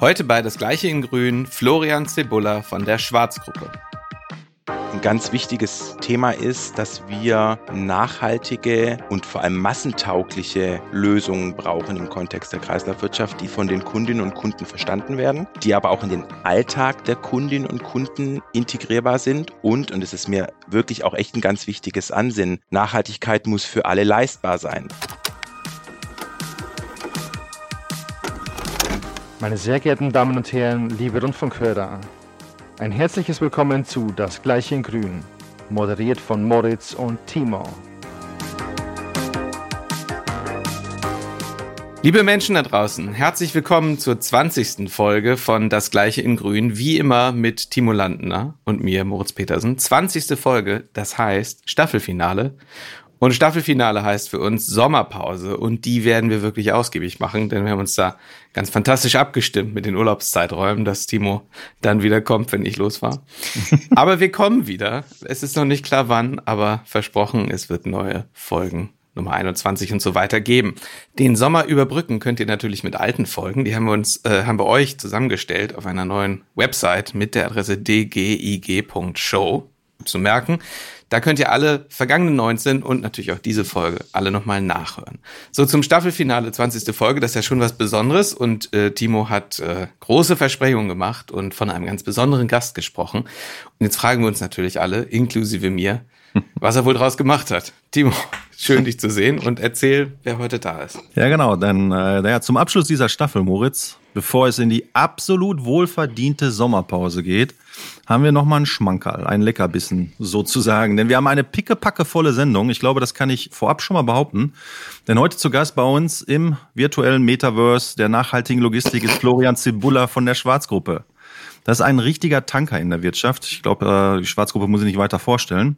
Heute bei Das Gleiche in Grün Florian Cebulla von der Schwarzgruppe. Ein ganz wichtiges Thema ist, dass wir nachhaltige und vor allem massentaugliche Lösungen brauchen im Kontext der Kreislaufwirtschaft, die von den Kundinnen und Kunden verstanden werden, die aber auch in den Alltag der Kundinnen und Kunden integrierbar sind und, und es ist mir wirklich auch echt ein ganz wichtiges Ansinnen, Nachhaltigkeit muss für alle leistbar sein. Meine sehr geehrten Damen und Herren, liebe Rundfunkhörer, ein herzliches Willkommen zu Das Gleiche in Grün, moderiert von Moritz und Timo. Liebe Menschen da draußen, herzlich willkommen zur 20. Folge von Das Gleiche in Grün, wie immer mit Timo Landner und mir, Moritz Petersen. 20. Folge, das heißt Staffelfinale. Und Staffelfinale heißt für uns Sommerpause und die werden wir wirklich ausgiebig machen, denn wir haben uns da ganz fantastisch abgestimmt mit den Urlaubszeiträumen, dass Timo dann wieder kommt, wenn ich los war. aber wir kommen wieder. Es ist noch nicht klar wann, aber versprochen, es wird neue Folgen Nummer 21 und so weiter geben. Den Sommer überbrücken könnt ihr natürlich mit alten Folgen. Die haben wir uns, äh, haben wir euch zusammengestellt auf einer neuen Website mit der Adresse dgig.show zu merken. Da könnt ihr alle vergangenen 19 und natürlich auch diese Folge alle nochmal nachhören. So zum Staffelfinale 20. Folge, das ist ja schon was Besonderes und äh, Timo hat äh, große Versprechungen gemacht und von einem ganz besonderen Gast gesprochen. Und jetzt fragen wir uns natürlich alle, inklusive mir, was er wohl draus gemacht hat. Timo, schön dich zu sehen und erzähl, wer heute da ist. Ja, genau, denn äh, ja, zum Abschluss dieser Staffel, Moritz, bevor es in die absolut wohlverdiente Sommerpause geht, haben wir nochmal einen Schmankerl, einen Leckerbissen sozusagen. Denn wir haben eine pickepackevolle Sendung. Ich glaube, das kann ich vorab schon mal behaupten. Denn heute zu Gast bei uns im virtuellen Metaverse der nachhaltigen Logistik ist Florian Zibulla von der Schwarzgruppe. Das ist ein richtiger Tanker in der Wirtschaft. Ich glaube, äh, die Schwarzgruppe muss ich nicht weiter vorstellen.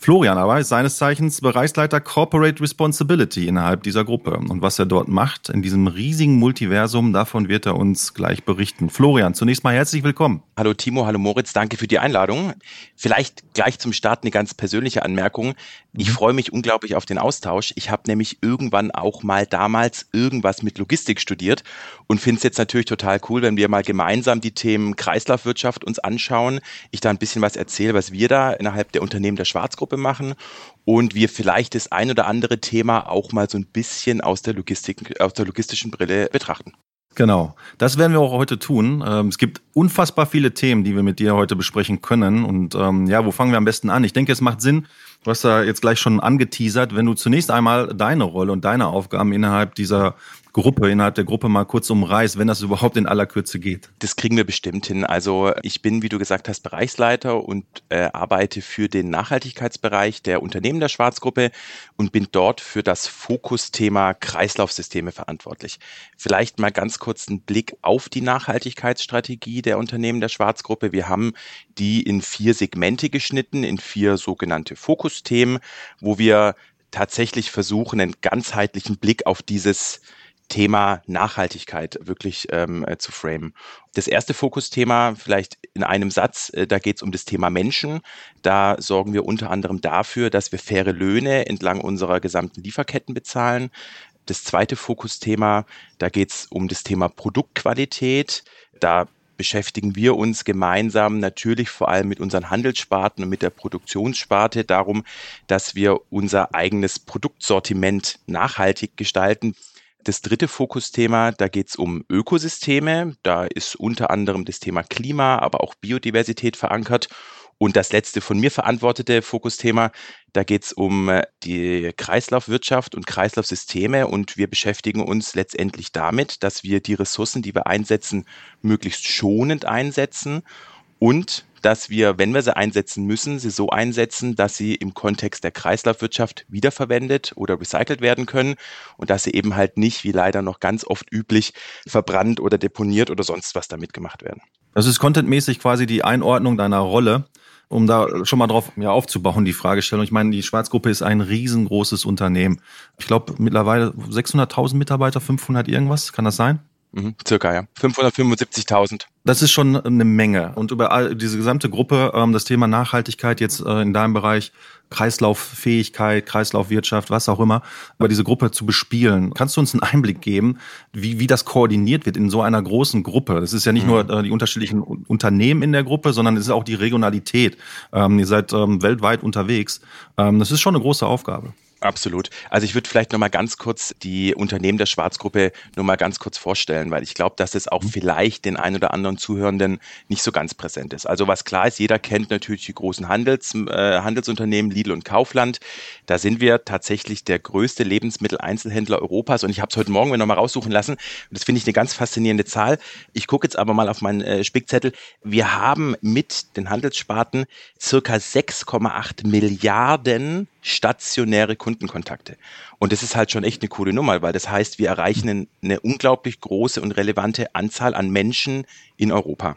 Florian aber ist seines Zeichens Bereichsleiter Corporate Responsibility innerhalb dieser Gruppe. Und was er dort macht, in diesem riesigen Multiversum, davon wird er uns gleich berichten. Florian, zunächst mal herzlich willkommen. Hallo Timo, hallo Moritz, danke für die Einladung. Vielleicht gleich zum Start eine ganz persönliche Anmerkung. Ich mhm. freue mich unglaublich auf den Austausch. Ich habe nämlich irgendwann auch mal damals irgendwas mit Logistik studiert und finde es jetzt natürlich total cool, wenn wir mal gemeinsam die Themen Kreislaufwirtschaft uns anschauen. Ich da ein bisschen was erzähle, was wir da innerhalb der Unternehmen der Schwarzgruppe Gruppe machen und wir vielleicht das ein oder andere Thema auch mal so ein bisschen aus der Logistik, aus der logistischen Brille betrachten. Genau, das werden wir auch heute tun. Ähm, es gibt unfassbar viele Themen, die wir mit dir heute besprechen können. Und ähm, ja, wo fangen wir am besten an? Ich denke, es macht Sinn, du hast da jetzt gleich schon angeteasert, wenn du zunächst einmal deine Rolle und deine Aufgaben innerhalb dieser Gruppe, innerhalb der Gruppe mal kurz umreißt, wenn das überhaupt in aller Kürze geht? Das kriegen wir bestimmt hin. Also ich bin, wie du gesagt hast, Bereichsleiter und äh, arbeite für den Nachhaltigkeitsbereich der Unternehmen der Schwarzgruppe und bin dort für das Fokusthema Kreislaufsysteme verantwortlich. Vielleicht mal ganz kurz einen Blick auf die Nachhaltigkeitsstrategie der Unternehmen der Schwarzgruppe. Wir haben die in vier Segmente geschnitten, in vier sogenannte Fokusthemen, wo wir tatsächlich versuchen, einen ganzheitlichen Blick auf dieses Thema Nachhaltigkeit wirklich ähm, äh, zu framen. Das erste Fokusthema, vielleicht in einem Satz, äh, da geht es um das Thema Menschen. Da sorgen wir unter anderem dafür, dass wir faire Löhne entlang unserer gesamten Lieferketten bezahlen. Das zweite Fokusthema, da geht es um das Thema Produktqualität. Da beschäftigen wir uns gemeinsam natürlich vor allem mit unseren Handelssparten und mit der Produktionssparte darum, dass wir unser eigenes Produktsortiment nachhaltig gestalten. Das dritte Fokusthema, da geht es um Ökosysteme. Da ist unter anderem das Thema Klima, aber auch Biodiversität verankert. Und das letzte von mir verantwortete Fokusthema, da geht es um äh, die Kreislaufwirtschaft und Kreislaufsysteme. Und wir beschäftigen uns letztendlich damit, dass wir die Ressourcen, die wir einsetzen, möglichst schonend einsetzen und dass wir, wenn wir sie einsetzen müssen, sie so einsetzen, dass sie im Kontext der Kreislaufwirtschaft wiederverwendet oder recycelt werden können und dass sie eben halt nicht, wie leider noch ganz oft üblich, verbrannt oder deponiert oder sonst was damit gemacht werden. Das ist contentmäßig quasi die Einordnung deiner Rolle um da schon mal drauf ja, aufzubauen, die Fragestellung. Ich meine, die Schwarzgruppe ist ein riesengroßes Unternehmen. Ich glaube mittlerweile 600.000 Mitarbeiter, 500 irgendwas, kann das sein? Mhm, circa, ja. 575.000. Das ist schon eine Menge. Und über all diese gesamte Gruppe, ähm, das Thema Nachhaltigkeit jetzt äh, in deinem Bereich, Kreislauffähigkeit, Kreislaufwirtschaft, was auch immer, über diese Gruppe zu bespielen. Kannst du uns einen Einblick geben, wie, wie das koordiniert wird in so einer großen Gruppe? Das ist ja nicht mhm. nur äh, die unterschiedlichen Unternehmen in der Gruppe, sondern es ist auch die Regionalität. Ähm, ihr seid ähm, weltweit unterwegs. Ähm, das ist schon eine große Aufgabe. Absolut. Also ich würde vielleicht nochmal ganz kurz die Unternehmen der Schwarzgruppe nochmal ganz kurz vorstellen, weil ich glaube, dass es auch mhm. vielleicht den ein oder anderen Zuhörenden nicht so ganz präsent ist. Also was klar ist, jeder kennt natürlich die großen Handels, äh, Handelsunternehmen Lidl und Kaufland. Da sind wir tatsächlich der größte Lebensmitteleinzelhändler Europas und ich habe es heute Morgen mir nochmal raussuchen lassen das finde ich eine ganz faszinierende Zahl. Ich gucke jetzt aber mal auf meinen äh, Spickzettel. Wir haben mit den Handelssparten circa 6,8 Milliarden stationäre Kundenkontakte. Und das ist halt schon echt eine coole Nummer, weil das heißt, wir erreichen eine unglaublich große und relevante Anzahl an Menschen in Europa.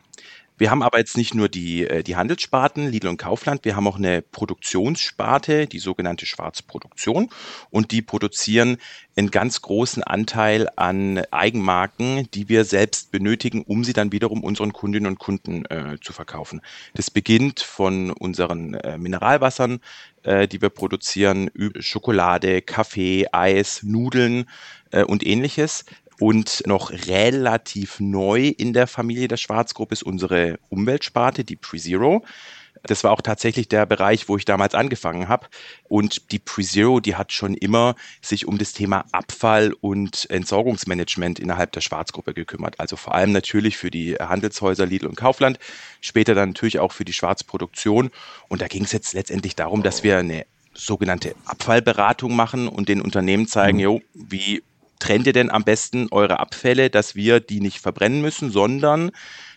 Wir haben aber jetzt nicht nur die, äh, die Handelssparten, Lidl und Kaufland, wir haben auch eine Produktionssparte, die sogenannte Schwarzproduktion. Und die produzieren einen ganz großen Anteil an Eigenmarken, die wir selbst benötigen, um sie dann wiederum unseren Kundinnen und Kunden äh, zu verkaufen. Das beginnt von unseren äh, Mineralwassern, äh, die wir produzieren, Schokolade, Kaffee, Eis, Nudeln äh, und ähnliches. Und noch relativ neu in der Familie der Schwarzgruppe ist unsere Umweltsparte, die PreZero. Das war auch tatsächlich der Bereich, wo ich damals angefangen habe. Und die PreZero, die hat schon immer sich um das Thema Abfall und Entsorgungsmanagement innerhalb der Schwarzgruppe gekümmert. Also vor allem natürlich für die Handelshäuser Lidl und Kaufland, später dann natürlich auch für die Schwarzproduktion. Und da ging es jetzt letztendlich darum, dass wir eine sogenannte Abfallberatung machen und den Unternehmen zeigen, mhm. jo, wie trennt ihr denn am besten eure Abfälle, dass wir die nicht verbrennen müssen, sondern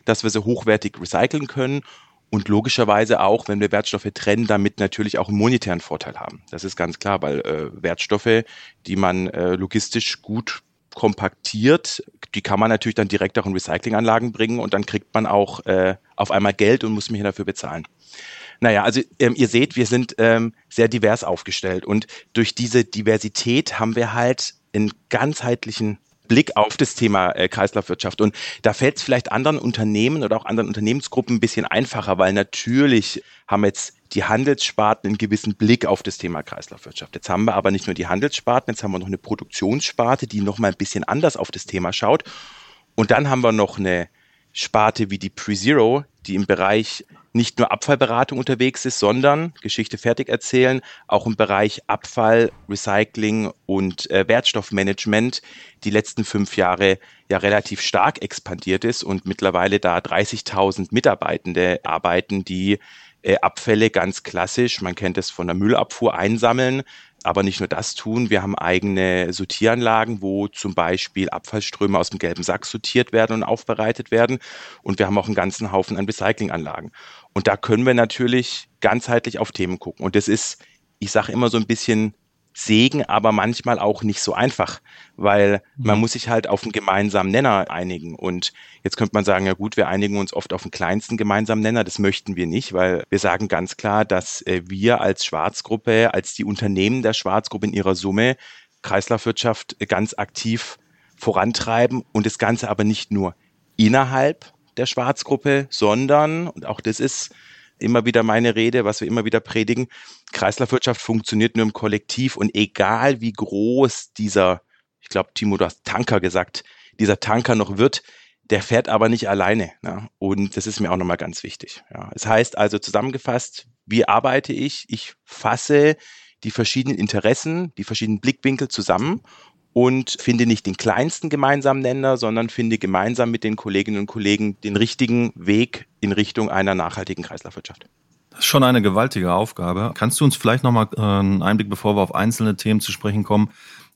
dass wir sie hochwertig recyceln können und logischerweise auch, wenn wir Wertstoffe trennen, damit natürlich auch einen monetären Vorteil haben. Das ist ganz klar, weil äh, Wertstoffe, die man äh, logistisch gut kompaktiert, die kann man natürlich dann direkt auch in Recyclinganlagen bringen und dann kriegt man auch äh, auf einmal Geld und muss mich dafür bezahlen. Naja, also ähm, ihr seht, wir sind ähm, sehr divers aufgestellt und durch diese Diversität haben wir halt einen ganzheitlichen Blick auf das Thema äh, Kreislaufwirtschaft. Und da fällt es vielleicht anderen Unternehmen oder auch anderen Unternehmensgruppen ein bisschen einfacher, weil natürlich haben jetzt die Handelssparten einen gewissen Blick auf das Thema Kreislaufwirtschaft. Jetzt haben wir aber nicht nur die Handelssparten, jetzt haben wir noch eine Produktionssparte, die nochmal ein bisschen anders auf das Thema schaut. Und dann haben wir noch eine Sparte wie die PreZero, die im Bereich nicht nur Abfallberatung unterwegs ist, sondern Geschichte fertig erzählen, auch im Bereich Abfall, Recycling und äh, Wertstoffmanagement die letzten fünf Jahre ja relativ stark expandiert ist und mittlerweile da 30.000 Mitarbeitende arbeiten, die äh, Abfälle ganz klassisch, man kennt es von der Müllabfuhr, einsammeln, aber nicht nur das tun. Wir haben eigene Sortieranlagen, wo zum Beispiel Abfallströme aus dem gelben Sack sortiert werden und aufbereitet werden. Und wir haben auch einen ganzen Haufen an Recyclinganlagen. Und da können wir natürlich ganzheitlich auf Themen gucken. Und das ist, ich sage immer so ein bisschen Segen, aber manchmal auch nicht so einfach, weil man mhm. muss sich halt auf einen gemeinsamen Nenner einigen. Und jetzt könnte man sagen, ja gut, wir einigen uns oft auf den kleinsten gemeinsamen Nenner. Das möchten wir nicht, weil wir sagen ganz klar, dass äh, wir als Schwarzgruppe, als die Unternehmen der Schwarzgruppe in ihrer Summe Kreislaufwirtschaft ganz aktiv vorantreiben und das Ganze aber nicht nur innerhalb der Schwarzgruppe, sondern, und auch das ist immer wieder meine Rede, was wir immer wieder predigen, Kreislaufwirtschaft funktioniert nur im Kollektiv und egal wie groß dieser, ich glaube, Timo, du hast Tanker gesagt, dieser Tanker noch wird, der fährt aber nicht alleine. Ne? Und das ist mir auch nochmal ganz wichtig. Ja. Das heißt also zusammengefasst, wie arbeite ich? Ich fasse die verschiedenen Interessen, die verschiedenen Blickwinkel zusammen und finde nicht den kleinsten gemeinsamen Nenner, sondern finde gemeinsam mit den Kolleginnen und Kollegen den richtigen Weg in Richtung einer nachhaltigen Kreislaufwirtschaft. Das ist schon eine gewaltige Aufgabe. Kannst du uns vielleicht nochmal äh, einen Einblick, bevor wir auf einzelne Themen zu sprechen kommen,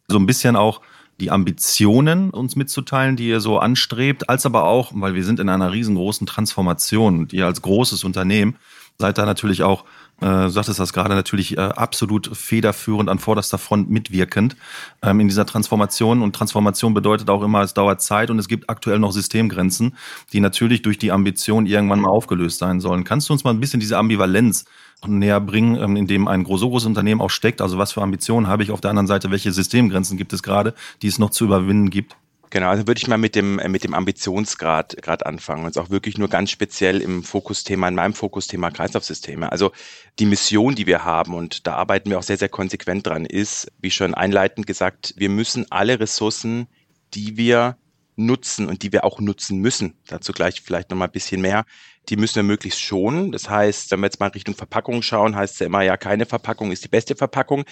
so ein bisschen auch die Ambitionen uns mitzuteilen, die ihr so anstrebt, als aber auch, weil wir sind in einer riesengroßen Transformation, die ihr als großes Unternehmen seid da natürlich auch du sagtest das gerade natürlich äh, absolut federführend an vorderster Front mitwirkend ähm, in dieser Transformation. Und Transformation bedeutet auch immer, es dauert Zeit und es gibt aktuell noch Systemgrenzen, die natürlich durch die Ambition irgendwann mal aufgelöst sein sollen. Kannst du uns mal ein bisschen diese Ambivalenz näher bringen, ähm, in dem ein so großes Unternehmen auch steckt? Also was für Ambitionen habe ich auf der anderen Seite? Welche Systemgrenzen gibt es gerade, die es noch zu überwinden gibt? Genau, also würde ich mal mit dem, äh, mit dem Ambitionsgrad gerade anfangen und auch wirklich nur ganz speziell im Fokusthema, in meinem Fokusthema Kreislaufsysteme. Also die Mission, die wir haben, und da arbeiten wir auch sehr, sehr konsequent dran, ist, wie schon einleitend gesagt, wir müssen alle Ressourcen, die wir nutzen und die wir auch nutzen müssen, dazu gleich vielleicht nochmal ein bisschen mehr, die müssen wir möglichst schonen. Das heißt, wenn wir jetzt mal Richtung Verpackung schauen, heißt es ja immer, ja, keine Verpackung ist die beste Verpackung.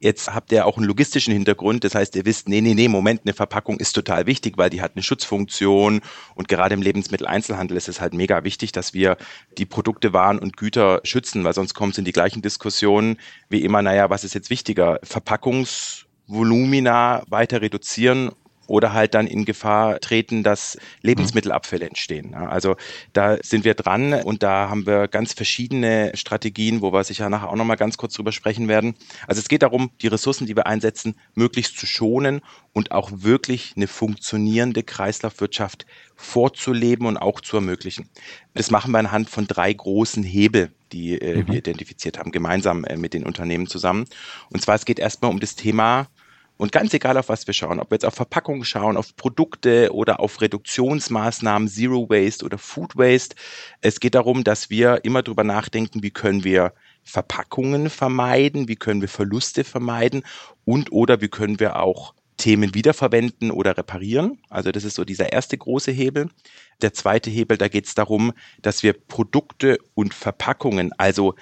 Jetzt habt ihr auch einen logistischen Hintergrund. Das heißt, ihr wisst, nee, nee, nee, Moment, eine Verpackung ist total wichtig, weil die hat eine Schutzfunktion. Und gerade im Lebensmitteleinzelhandel ist es halt mega wichtig, dass wir die Produkte, Waren und Güter schützen, weil sonst kommt es in die gleichen Diskussionen wie immer, naja, was ist jetzt wichtiger? Verpackungsvolumina weiter reduzieren oder halt dann in Gefahr treten, dass Lebensmittelabfälle entstehen. Also da sind wir dran und da haben wir ganz verschiedene Strategien, wo wir sicher nachher auch nochmal ganz kurz drüber sprechen werden. Also es geht darum, die Ressourcen, die wir einsetzen, möglichst zu schonen und auch wirklich eine funktionierende Kreislaufwirtschaft vorzuleben und auch zu ermöglichen. Das machen wir anhand von drei großen Hebel, die äh, mhm. wir identifiziert haben, gemeinsam äh, mit den Unternehmen zusammen. Und zwar, es geht erstmal um das Thema und ganz egal, auf was wir schauen, ob wir jetzt auf Verpackungen schauen, auf Produkte oder auf Reduktionsmaßnahmen, Zero Waste oder Food Waste, es geht darum, dass wir immer drüber nachdenken, wie können wir Verpackungen vermeiden, wie können wir Verluste vermeiden und oder wie können wir auch Themen wiederverwenden oder reparieren. Also das ist so dieser erste große Hebel. Der zweite Hebel, da geht es darum, dass wir Produkte und Verpackungen, also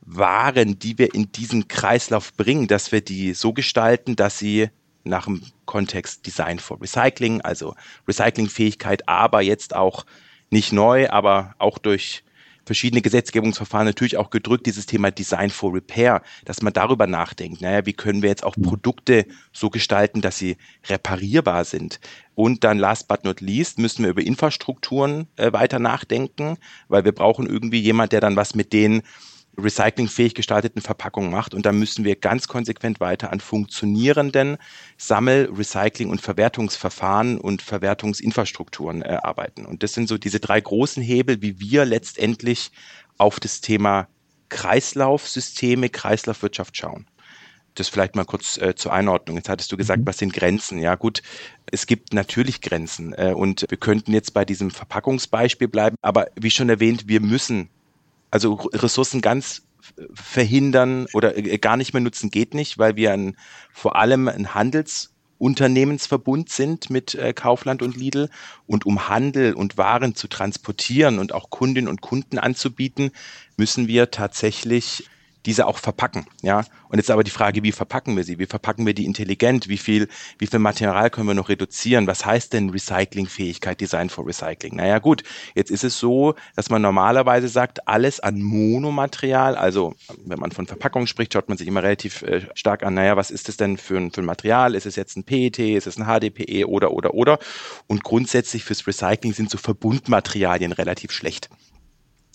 waren, die wir in diesen Kreislauf bringen, dass wir die so gestalten, dass sie nach dem Kontext Design for Recycling, also Recyclingfähigkeit, aber jetzt auch nicht neu, aber auch durch verschiedene Gesetzgebungsverfahren natürlich auch gedrückt, dieses Thema Design for Repair, dass man darüber nachdenkt, naja, wie können wir jetzt auch Produkte so gestalten, dass sie reparierbar sind. Und dann last but not least müssen wir über Infrastrukturen äh, weiter nachdenken, weil wir brauchen irgendwie jemand, der dann was mit den recyclingfähig gestalteten Verpackungen macht. Und da müssen wir ganz konsequent weiter an funktionierenden Sammel-, Recycling- und Verwertungsverfahren und Verwertungsinfrastrukturen äh, arbeiten. Und das sind so diese drei großen Hebel, wie wir letztendlich auf das Thema Kreislaufsysteme, Kreislaufwirtschaft schauen. Das vielleicht mal kurz äh, zur Einordnung. Jetzt hattest du gesagt, mhm. was sind Grenzen? Ja gut, es gibt natürlich Grenzen äh, und wir könnten jetzt bei diesem Verpackungsbeispiel bleiben, aber wie schon erwähnt, wir müssen also Ressourcen ganz verhindern oder äh, gar nicht mehr nutzen geht nicht, weil wir ein, vor allem ein Handelsunternehmensverbund sind mit äh, Kaufland und Lidl. Und um Handel und Waren zu transportieren und auch Kundinnen und Kunden anzubieten, müssen wir tatsächlich diese auch verpacken. Ja, und jetzt aber die Frage, wie verpacken wir sie? Wie verpacken wir die intelligent? Wie viel, wie viel Material können wir noch reduzieren? Was heißt denn Recyclingfähigkeit, Design for Recycling? Naja, gut, jetzt ist es so, dass man normalerweise sagt, alles an Monomaterial, also wenn man von Verpackung spricht, schaut man sich immer relativ äh, stark an, naja, was ist das denn für ein, für ein Material? Ist es jetzt ein PET? Ist es ein HDPE oder, oder, oder? Und grundsätzlich fürs Recycling sind so Verbundmaterialien relativ schlecht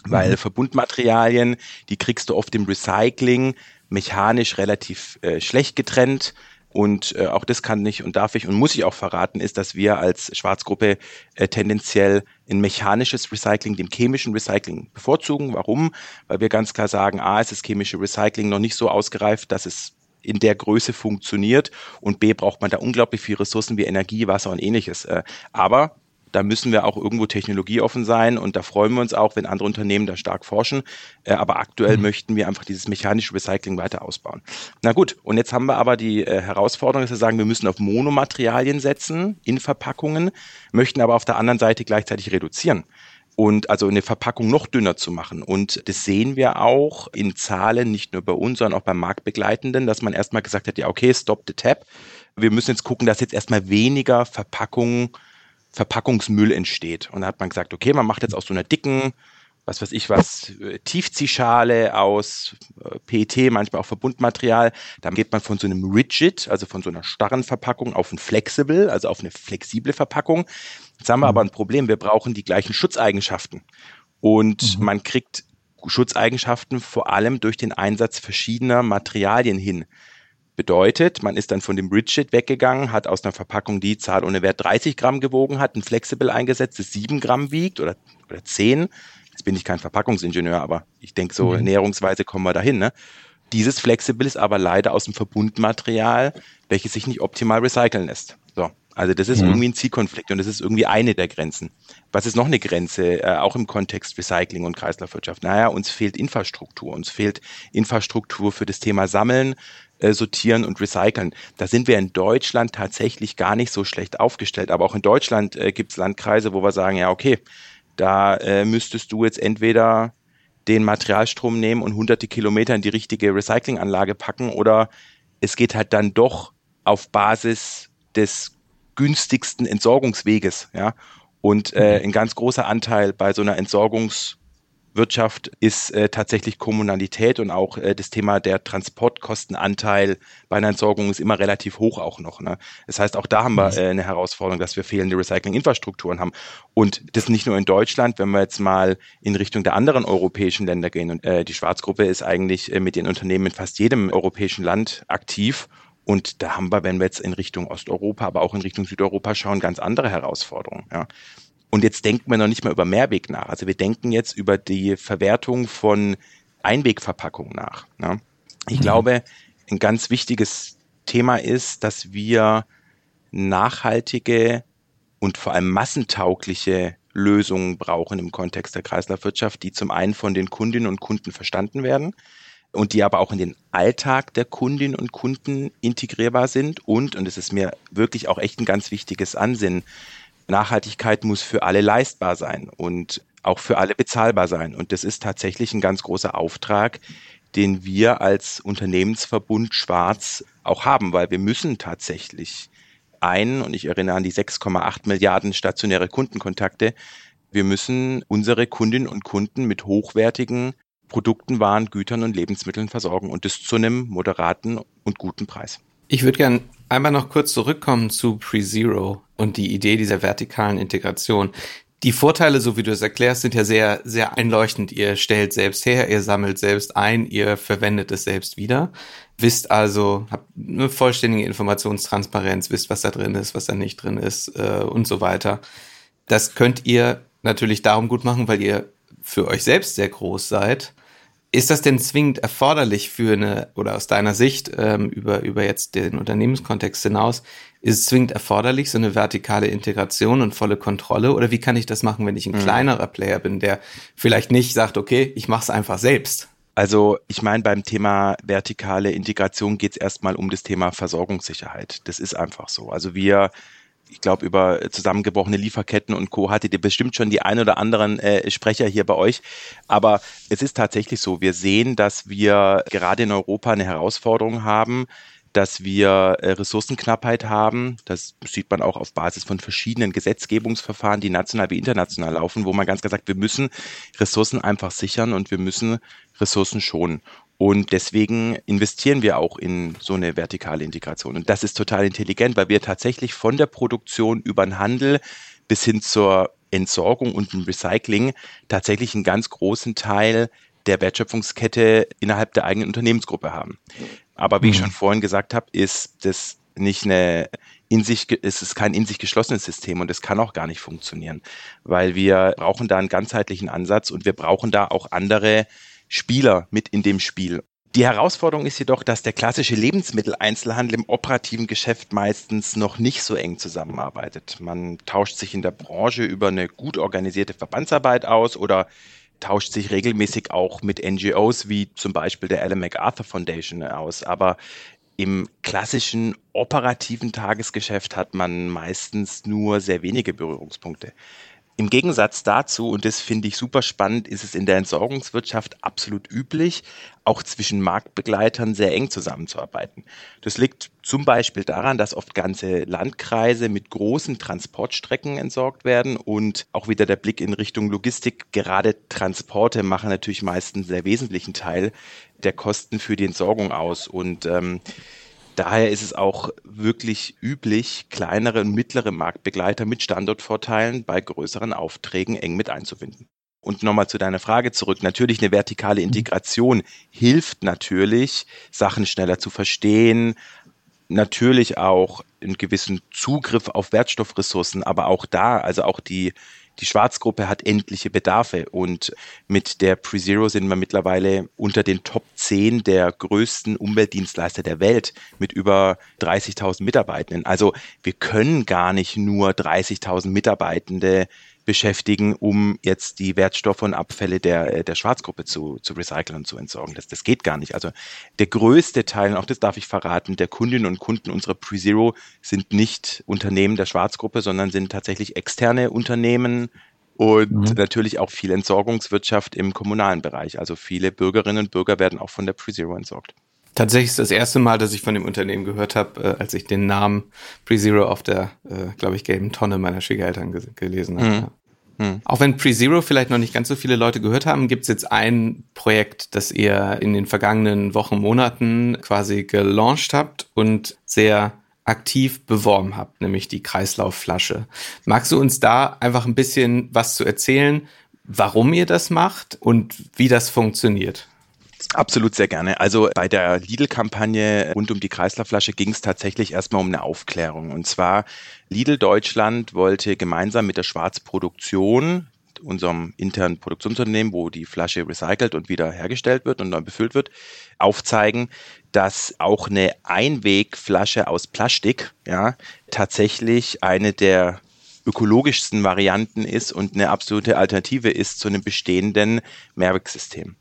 weil mhm. Verbundmaterialien, die kriegst du oft im Recycling mechanisch relativ äh, schlecht getrennt. Und äh, auch das kann nicht und darf ich und muss ich auch verraten, ist, dass wir als Schwarzgruppe äh, tendenziell ein mechanisches Recycling dem chemischen Recycling bevorzugen. Warum? Weil wir ganz klar sagen, A, ist das chemische Recycling noch nicht so ausgereift, dass es in der Größe funktioniert und B, braucht man da unglaublich viel Ressourcen wie Energie, Wasser und ähnliches. Äh, aber da müssen wir auch irgendwo technologieoffen sein und da freuen wir uns auch, wenn andere Unternehmen da stark forschen. Äh, aber aktuell mhm. möchten wir einfach dieses mechanische Recycling weiter ausbauen. Na gut, und jetzt haben wir aber die äh, Herausforderung, dass wir sagen, wir müssen auf Monomaterialien setzen in Verpackungen, möchten aber auf der anderen Seite gleichzeitig reduzieren und also eine Verpackung noch dünner zu machen. Und das sehen wir auch in Zahlen, nicht nur bei uns, sondern auch beim Marktbegleitenden, dass man erstmal gesagt hat, ja, okay, stop the tap. Wir müssen jetzt gucken, dass jetzt erstmal weniger Verpackungen Verpackungsmüll entsteht. Und da hat man gesagt, okay, man macht jetzt aus so einer dicken, was weiß ich was, äh, Tiefziehschale aus äh, PET, manchmal auch Verbundmaterial. Dann geht man von so einem Rigid, also von so einer starren Verpackung auf ein Flexible, also auf eine flexible Verpackung. Jetzt haben wir aber ein Problem, wir brauchen die gleichen Schutzeigenschaften. Und mhm. man kriegt Schutzeigenschaften vor allem durch den Einsatz verschiedener Materialien hin. Bedeutet, man ist dann von dem Rigid weggegangen, hat aus einer Verpackung, die Zahl ohne Wert 30 Gramm gewogen hat, ein Flexible eingesetzt, das 7 Gramm wiegt oder, oder 10. Jetzt bin ich kein Verpackungsingenieur, aber ich denke, so mhm. näherungsweise kommen wir dahin. Ne? Dieses Flexible ist aber leider aus dem Verbundmaterial, welches sich nicht optimal recyceln lässt. So. Also das ist mhm. irgendwie ein Zielkonflikt und das ist irgendwie eine der Grenzen. Was ist noch eine Grenze, äh, auch im Kontext Recycling und Kreislaufwirtschaft? Naja, uns fehlt Infrastruktur. Uns fehlt Infrastruktur für das Thema Sammeln, äh, Sortieren und Recyceln. Da sind wir in Deutschland tatsächlich gar nicht so schlecht aufgestellt. Aber auch in Deutschland äh, gibt es Landkreise, wo wir sagen, ja, okay, da äh, müsstest du jetzt entweder den Materialstrom nehmen und hunderte Kilometer in die richtige Recyclinganlage packen oder es geht halt dann doch auf Basis des günstigsten Entsorgungsweges, ja. Und äh, mhm. ein ganz großer Anteil bei so einer Entsorgungswirtschaft ist äh, tatsächlich Kommunalität und auch äh, das Thema der Transportkostenanteil bei einer Entsorgung ist immer relativ hoch auch noch. Ne? Das heißt, auch da haben wir mhm. äh, eine Herausforderung, dass wir fehlende Recyclinginfrastrukturen haben. Und das nicht nur in Deutschland, wenn wir jetzt mal in Richtung der anderen europäischen Länder gehen. Und äh, die Schwarzgruppe ist eigentlich äh, mit den Unternehmen in fast jedem europäischen Land aktiv und da haben wir, wenn wir jetzt in Richtung Osteuropa, aber auch in Richtung Südeuropa schauen, ganz andere Herausforderungen. Ja. Und jetzt denken wir noch nicht mal über Mehrweg nach. Also wir denken jetzt über die Verwertung von Einwegverpackungen nach. Ja. Ich mhm. glaube, ein ganz wichtiges Thema ist, dass wir nachhaltige und vor allem massentaugliche Lösungen brauchen im Kontext der Kreislaufwirtschaft, die zum einen von den Kundinnen und Kunden verstanden werden, und die aber auch in den Alltag der Kundinnen und Kunden integrierbar sind und, und es ist mir wirklich auch echt ein ganz wichtiges Ansinnen, Nachhaltigkeit muss für alle leistbar sein und auch für alle bezahlbar sein. Und das ist tatsächlich ein ganz großer Auftrag, den wir als Unternehmensverbund Schwarz auch haben, weil wir müssen tatsächlich ein, und ich erinnere an die 6,8 Milliarden stationäre Kundenkontakte, wir müssen unsere Kundinnen und Kunden mit hochwertigen Produkten, Waren, Gütern und Lebensmitteln versorgen und das zu einem moderaten und guten Preis. Ich würde gern einmal noch kurz zurückkommen zu Pre-Zero und die Idee dieser vertikalen Integration. Die Vorteile, so wie du es erklärst, sind ja sehr, sehr einleuchtend. Ihr stellt selbst her, ihr sammelt selbst ein, ihr verwendet es selbst wieder. Wisst also, habt eine vollständige Informationstransparenz, wisst, was da drin ist, was da nicht drin ist äh, und so weiter. Das könnt ihr natürlich darum gut machen, weil ihr für euch selbst sehr groß seid. Ist das denn zwingend erforderlich für eine, oder aus deiner Sicht ähm, über, über jetzt den Unternehmenskontext hinaus, ist es zwingend erforderlich, so eine vertikale Integration und volle Kontrolle? Oder wie kann ich das machen, wenn ich ein mhm. kleinerer Player bin, der vielleicht nicht sagt, okay, ich mache es einfach selbst? Also ich meine, beim Thema vertikale Integration geht es erstmal um das Thema Versorgungssicherheit. Das ist einfach so. Also wir ich glaube, über zusammengebrochene Lieferketten und Co. hattet ihr bestimmt schon die ein oder anderen äh, Sprecher hier bei euch. Aber es ist tatsächlich so, wir sehen, dass wir gerade in Europa eine Herausforderung haben, dass wir äh, Ressourcenknappheit haben. Das sieht man auch auf Basis von verschiedenen Gesetzgebungsverfahren, die national wie international laufen, wo man ganz gesagt, wir müssen Ressourcen einfach sichern und wir müssen Ressourcen schonen. Und deswegen investieren wir auch in so eine vertikale Integration. Und das ist total intelligent, weil wir tatsächlich von der Produktion über den Handel bis hin zur Entsorgung und dem Recycling tatsächlich einen ganz großen Teil der Wertschöpfungskette innerhalb der eigenen Unternehmensgruppe haben. Aber wie mhm. ich schon vorhin gesagt habe, ist das nicht eine in sich, es ist kein in sich geschlossenes System und es kann auch gar nicht funktionieren, weil wir brauchen da einen ganzheitlichen Ansatz und wir brauchen da auch andere Spieler mit in dem Spiel. Die Herausforderung ist jedoch, dass der klassische Lebensmitteleinzelhandel im operativen Geschäft meistens noch nicht so eng zusammenarbeitet. Man tauscht sich in der Branche über eine gut organisierte Verbandsarbeit aus oder tauscht sich regelmäßig auch mit NGOs wie zum Beispiel der Ellen MacArthur Foundation aus. Aber im klassischen operativen Tagesgeschäft hat man meistens nur sehr wenige Berührungspunkte. Im Gegensatz dazu, und das finde ich super spannend, ist es in der Entsorgungswirtschaft absolut üblich, auch zwischen Marktbegleitern sehr eng zusammenzuarbeiten. Das liegt zum Beispiel daran, dass oft ganze Landkreise mit großen Transportstrecken entsorgt werden und auch wieder der Blick in Richtung Logistik. Gerade Transporte machen natürlich meistens einen sehr wesentlichen Teil der Kosten für die Entsorgung aus und ähm, Daher ist es auch wirklich üblich, kleinere und mittlere Marktbegleiter mit Standortvorteilen bei größeren Aufträgen eng mit einzubinden. Und nochmal zu deiner Frage zurück. Natürlich eine vertikale mhm. Integration hilft natürlich, Sachen schneller zu verstehen, natürlich auch einen gewissen Zugriff auf Wertstoffressourcen, aber auch da, also auch die Die Schwarzgruppe hat endliche Bedarfe und mit der PreZero sind wir mittlerweile unter den Top 10 der größten Umweltdienstleister der Welt mit über 30.000 Mitarbeitenden. Also wir können gar nicht nur 30.000 Mitarbeitende beschäftigen, um jetzt die Wertstoffe und Abfälle der, äh, der Schwarzgruppe zu, zu recyceln und zu entsorgen. Das, das geht gar nicht. Also der größte Teil, und auch das darf ich verraten, der Kundinnen und Kunden unserer PreZero sind nicht Unternehmen der Schwarzgruppe, sondern sind tatsächlich externe Unternehmen, und mhm. natürlich auch viel Entsorgungswirtschaft im kommunalen Bereich. Also viele Bürgerinnen und Bürger werden auch von der PreZero entsorgt. Tatsächlich ist das erste Mal, dass ich von dem Unternehmen gehört habe, äh, als ich den Namen PreZero auf der, äh, glaube ich, gelben Tonne meiner Schwiegereltern ge gelesen habe. Mhm. Mhm. Auch wenn PreZero vielleicht noch nicht ganz so viele Leute gehört haben, gibt es jetzt ein Projekt, das ihr in den vergangenen Wochen, Monaten quasi gelauncht habt und sehr aktiv beworben habt, nämlich die Kreislaufflasche. Magst du uns da einfach ein bisschen was zu erzählen, warum ihr das macht und wie das funktioniert? Absolut sehr gerne. Also bei der Lidl-Kampagne rund um die Kreislaufflasche ging es tatsächlich erstmal um eine Aufklärung. Und zwar Lidl Deutschland wollte gemeinsam mit der Schwarzproduktion, unserem internen Produktionsunternehmen, wo die Flasche recycelt und wieder hergestellt wird und dann befüllt wird, aufzeigen, dass auch eine Einwegflasche aus Plastik ja tatsächlich eine der ökologischsten Varianten ist und eine absolute Alternative ist zu einem bestehenden Mehrwegsystem.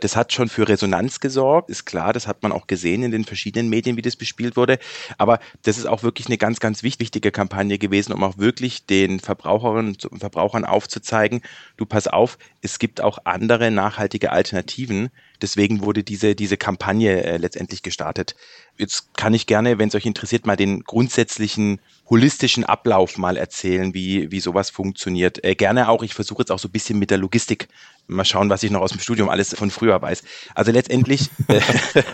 Das hat schon für Resonanz gesorgt, ist klar, das hat man auch gesehen in den verschiedenen Medien, wie das bespielt wurde. Aber das ist auch wirklich eine ganz, ganz wichtige Kampagne gewesen, um auch wirklich den Verbraucherinnen und Verbrauchern aufzuzeigen, du pass auf, es gibt auch andere nachhaltige Alternativen. Deswegen wurde diese, diese Kampagne äh, letztendlich gestartet. Jetzt kann ich gerne, wenn es euch interessiert, mal den grundsätzlichen holistischen Ablauf mal erzählen, wie, wie sowas funktioniert. Äh, gerne auch, ich versuche jetzt auch so ein bisschen mit der Logistik mal schauen, was ich noch aus dem Studium alles von früher weiß. Also letztendlich, äh,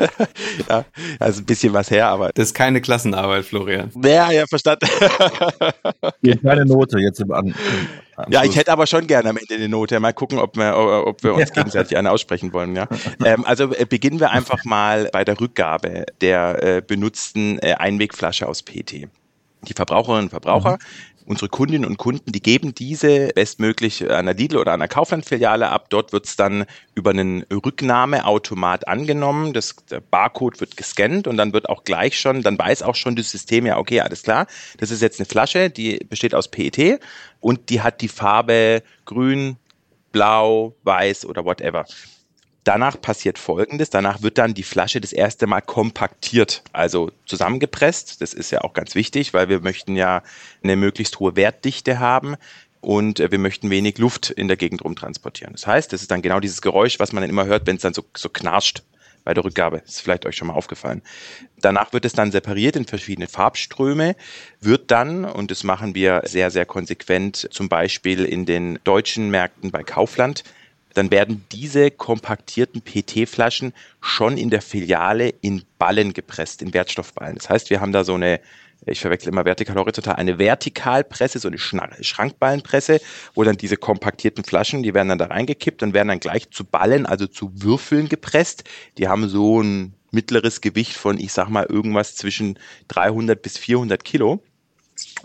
ja, also ein bisschen was her, aber. Das ist keine Klassenarbeit, Florian. Ja, ja, verstanden. keine Note jetzt im An. Ja, ich hätte aber schon gerne am Ende eine Note. Mal gucken, ob wir, ob wir uns ja. gegenseitig eine aussprechen wollen. Ja. Ähm, also äh, beginnen wir einfach mal bei der Rückgabe der äh, benutzten äh, Einwegflasche aus PT die Verbraucherinnen und Verbraucher, mhm. Unsere Kundinnen und Kunden, die geben diese bestmöglich an einer Lidl oder einer Kauflandfiliale ab. Dort wird es dann über einen Rücknahmeautomat angenommen. Das, der Barcode wird gescannt und dann wird auch gleich schon, dann weiß auch schon das System ja, okay, alles klar, das ist jetzt eine Flasche, die besteht aus PET und die hat die Farbe grün, blau, weiß oder whatever. Danach passiert Folgendes. Danach wird dann die Flasche das erste Mal kompaktiert, also zusammengepresst. Das ist ja auch ganz wichtig, weil wir möchten ja eine möglichst hohe Wertdichte haben und äh, wir möchten wenig Luft in der Gegend rumtransportieren. Das heißt, das ist dann genau dieses Geräusch, was man dann immer hört, wenn es dann so, so knarscht bei der Rückgabe. Das ist vielleicht euch schon mal aufgefallen. Danach wird es dann separiert in verschiedene Farbströme, wird dann, und das machen wir sehr, sehr konsequent, zum Beispiel in den deutschen Märkten bei Kaufland, dann werden diese kompaktierten PT-Flaschen schon in der Filiale in Ballen gepresst, in Wertstoffballen. Das heißt, wir haben da so eine, ich verwechsel immer vertikal horizontal, eine Vertikalpresse, so eine Schrankballenpresse, wo dann diese kompaktierten Flaschen, die werden dann da reingekippt und werden dann gleich zu Ballen, also zu Würfeln gepresst. Die haben so ein mittleres Gewicht von, ich sag mal, irgendwas zwischen 300 bis 400 Kilo.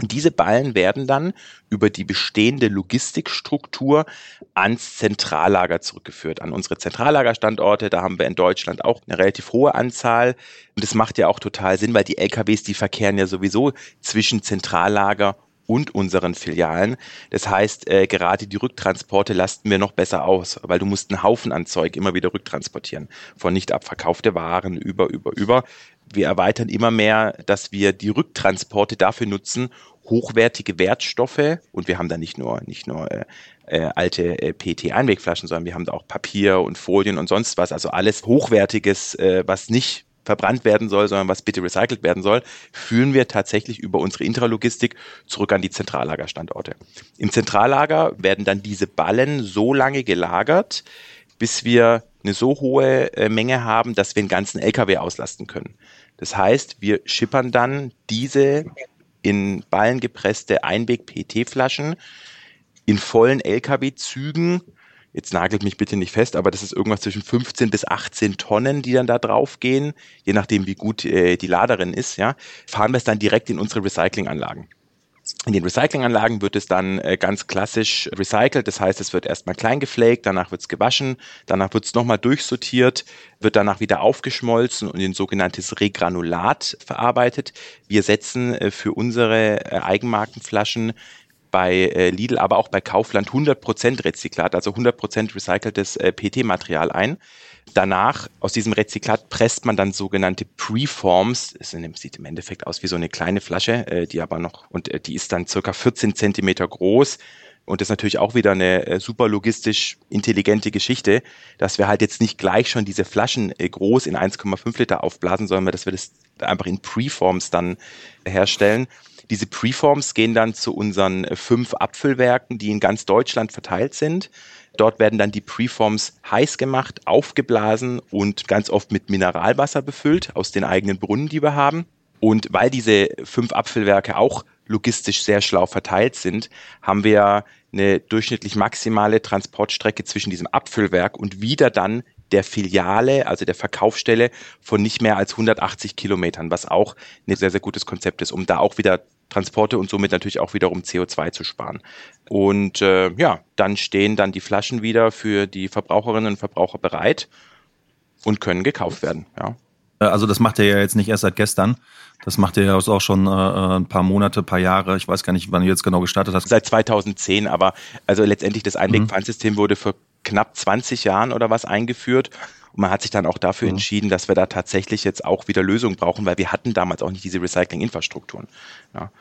Und diese Ballen werden dann über die bestehende Logistikstruktur ans Zentrallager zurückgeführt, an unsere Zentrallagerstandorte. Da haben wir in Deutschland auch eine relativ hohe Anzahl. Und das macht ja auch total Sinn, weil die LKWs, die verkehren ja sowieso zwischen Zentrallager und unseren Filialen. Das heißt, äh, gerade die Rücktransporte lasten wir noch besser aus, weil du musst einen Haufen an Zeug immer wieder rücktransportieren. Von nicht abverkaufte Waren über, über, über wir erweitern immer mehr, dass wir die Rücktransporte dafür nutzen, hochwertige Wertstoffe und wir haben da nicht nur nicht nur äh, äh, alte äh, PET-Einwegflaschen, sondern wir haben da auch Papier und Folien und sonst was, also alles hochwertiges, äh, was nicht verbrannt werden soll, sondern was bitte recycelt werden soll, führen wir tatsächlich über unsere Intralogistik zurück an die Zentrallagerstandorte. Im Zentrallager werden dann diese Ballen so lange gelagert, bis wir eine so hohe äh, Menge haben, dass wir einen ganzen LKW auslasten können. Das heißt, wir schippern dann diese in Ballen gepresste Einweg-PT-Flaschen in vollen LKW-Zügen. Jetzt nagelt mich bitte nicht fest, aber das ist irgendwas zwischen 15 bis 18 Tonnen, die dann da drauf gehen, je nachdem wie gut äh, die Laderin ist, ja, fahren wir es dann direkt in unsere Recyclinganlagen. In den Recyclinganlagen wird es dann äh, ganz klassisch recycelt. Das heißt, es wird erstmal klein geflaked, danach wird es gewaschen, danach wird es nochmal durchsortiert, wird danach wieder aufgeschmolzen und in sogenanntes Regranulat verarbeitet. Wir setzen äh, für unsere äh, Eigenmarkenflaschen bei Lidl, aber auch bei Kaufland 100% Rezyklat, also 100% recyceltes PT-Material ein. Danach, aus diesem Rezyklat, presst man dann sogenannte Preforms. Es sieht im Endeffekt aus wie so eine kleine Flasche, äh, die aber noch, und äh, die ist dann circa 14 Zentimeter groß. Und das ist natürlich auch wieder eine äh, super logistisch intelligente Geschichte, dass wir halt jetzt nicht gleich schon diese Flaschen groß in 1,5 Liter aufblasen, sondern dass wir das einfach in Preforms dann herstellen. Diese Preforms gehen dann zu unseren fünf Abfüllwerken, die in ganz Deutschland verteilt sind. Dort werden dann die Preforms heiß gemacht, aufgeblasen und ganz oft mit Mineralwasser befüllt aus den eigenen Brunnen, die wir haben. Und weil diese fünf Apfelwerke auch logistisch sehr schlau verteilt sind, haben wir eine durchschnittlich maximale Transportstrecke zwischen diesem Abfüllwerk und wieder dann der Filiale, also der Verkaufsstelle von nicht mehr als 180 Kilometern, was auch ein sehr, sehr gutes Konzept ist, um da auch wieder Transporte und somit natürlich auch wiederum CO2 zu sparen. Und äh, ja, dann stehen dann die Flaschen wieder für die Verbraucherinnen und Verbraucher bereit und können gekauft werden. Ja. Äh, also das macht ihr ja jetzt nicht erst seit gestern. Das macht ihr ja auch schon äh, ein paar Monate, ein paar Jahre. Ich weiß gar nicht, wann du jetzt genau gestartet hast. Seit 2010, aber also letztendlich das Einwegpfandsystem mhm. wurde vor knapp 20 Jahren oder was eingeführt. Und man hat sich dann auch dafür mhm. entschieden, dass wir da tatsächlich jetzt auch wieder Lösungen brauchen, weil wir hatten damals auch nicht diese Recycling-Infrastrukturen. Ja.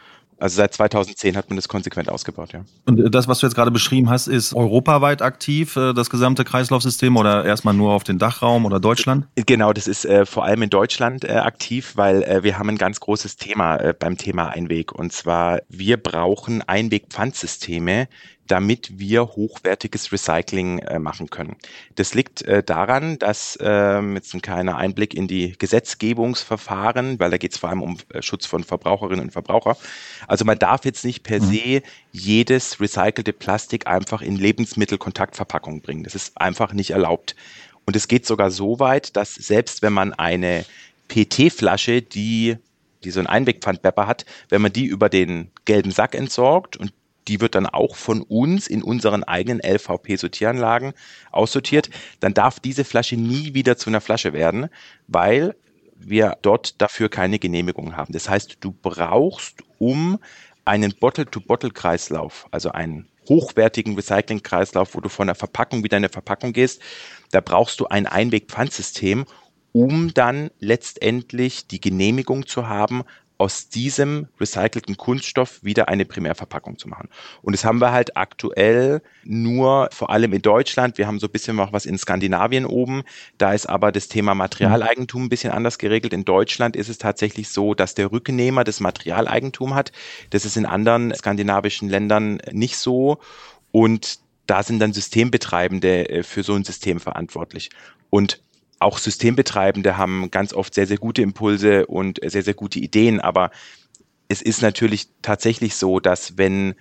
Also seit 2010 hat man das konsequent ausgebaut, ja. Und das, was du jetzt gerade beschrieben hast, ist europaweit aktiv, äh, das gesamte Kreislaufsystem oder erstmal nur auf den Dachraum oder Deutschland? Genau, das ist äh, vor allem in Deutschland äh, aktiv, weil äh, wir haben ein ganz großes Thema äh, beim Thema Einweg. Und zwar, wir brauchen Einwegpfandsysteme, damit wir hochwertiges Recycling äh, machen können. Das liegt äh, daran, dass äh, jetzt ein kleiner Einblick in die Gesetzgebungsverfahren, weil da geht es vor allem um äh, Schutz von Verbraucherinnen und Verbraucher. Also man darf jetzt nicht per mhm. se jedes recycelte Plastik einfach in Lebensmittelkontaktverpackung bringen. Das ist einfach nicht erlaubt. Und es geht sogar so weit, dass selbst wenn man eine PT-Flasche, die die so ein Einwegpfandbepper hat, wenn man die über den gelben Sack entsorgt und die wird dann auch von uns in unseren eigenen LVP-Sortieranlagen aussortiert. Dann darf diese Flasche nie wieder zu einer Flasche werden, weil wir dort dafür keine Genehmigung haben. Das heißt, du brauchst, um einen Bottle-to-Bottle-Kreislauf, also einen hochwertigen Recycling-Kreislauf, wo du von der Verpackung wieder in eine Verpackung gehst, da brauchst du ein Einwegpfandsystem, um dann letztendlich die Genehmigung zu haben, aus diesem recycelten Kunststoff wieder eine Primärverpackung zu machen. Und das haben wir halt aktuell nur vor allem in Deutschland. Wir haben so ein bisschen noch was in Skandinavien oben. Da ist aber das Thema Materialeigentum ein bisschen anders geregelt. In Deutschland ist es tatsächlich so, dass der Rücknehmer das Materialeigentum hat. Das ist in anderen skandinavischen Ländern nicht so. Und da sind dann Systembetreibende äh, für so ein System verantwortlich. Und auch Systembetreibende haben ganz oft sehr, sehr gute Impulse und sehr, sehr gute Ideen. Aber es ist natürlich tatsächlich so, dass wenn